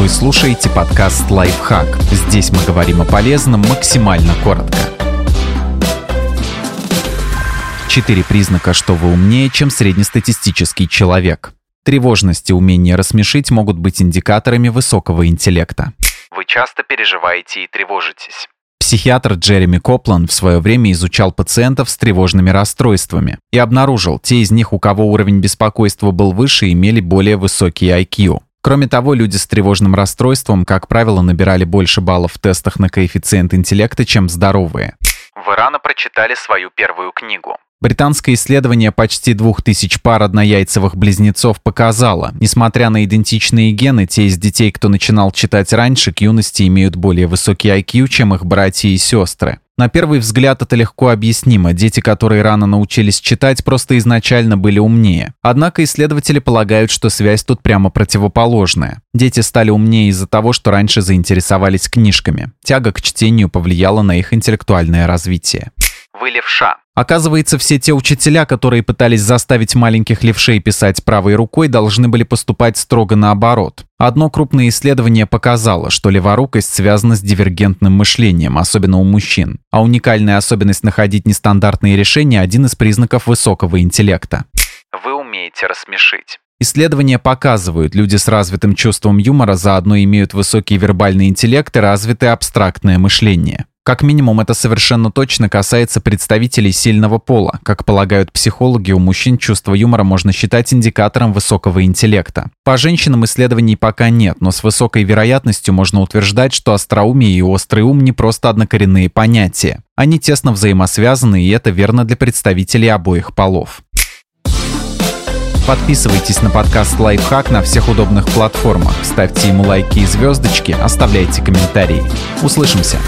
Вы слушаете подкаст «Лайфхак». Здесь мы говорим о полезном максимально коротко. Четыре признака, что вы умнее, чем среднестатистический человек. Тревожность и умение рассмешить могут быть индикаторами высокого интеллекта. Вы часто переживаете и тревожитесь. Психиатр Джереми Коплан в свое время изучал пациентов с тревожными расстройствами и обнаружил, те из них, у кого уровень беспокойства был выше, имели более высокий IQ. Кроме того, люди с тревожным расстройством, как правило, набирали больше баллов в тестах на коэффициент интеллекта, чем здоровые. Вы рано прочитали свою первую книгу. Британское исследование почти 2000 пар однояйцевых близнецов показало, несмотря на идентичные гены, те из детей, кто начинал читать раньше, к юности имеют более высокий IQ, чем их братья и сестры. На первый взгляд это легко объяснимо. Дети, которые рано научились читать, просто изначально были умнее. Однако исследователи полагают, что связь тут прямо противоположная. Дети стали умнее из-за того, что раньше заинтересовались книжками. Тяга к чтению повлияла на их интеллектуальное развитие. Вы левша. Оказывается, все те учителя, которые пытались заставить маленьких левшей писать правой рукой, должны были поступать строго наоборот. Одно крупное исследование показало, что леворукость связана с дивергентным мышлением, особенно у мужчин. А уникальная особенность находить нестандартные решения – один из признаков высокого интеллекта. Вы умеете рассмешить. Исследования показывают, люди с развитым чувством юмора заодно имеют высокий вербальный интеллект и развитое абстрактное мышление. Как минимум, это совершенно точно касается представителей сильного пола. Как полагают психологи, у мужчин чувство юмора можно считать индикатором высокого интеллекта. По женщинам исследований пока нет, но с высокой вероятностью можно утверждать, что остроумие и острый ум не просто однокоренные понятия. Они тесно взаимосвязаны, и это верно для представителей обоих полов. Подписывайтесь на подкаст «Лайфхак» на всех удобных платформах, ставьте ему лайки и звездочки, оставляйте комментарии. Услышимся!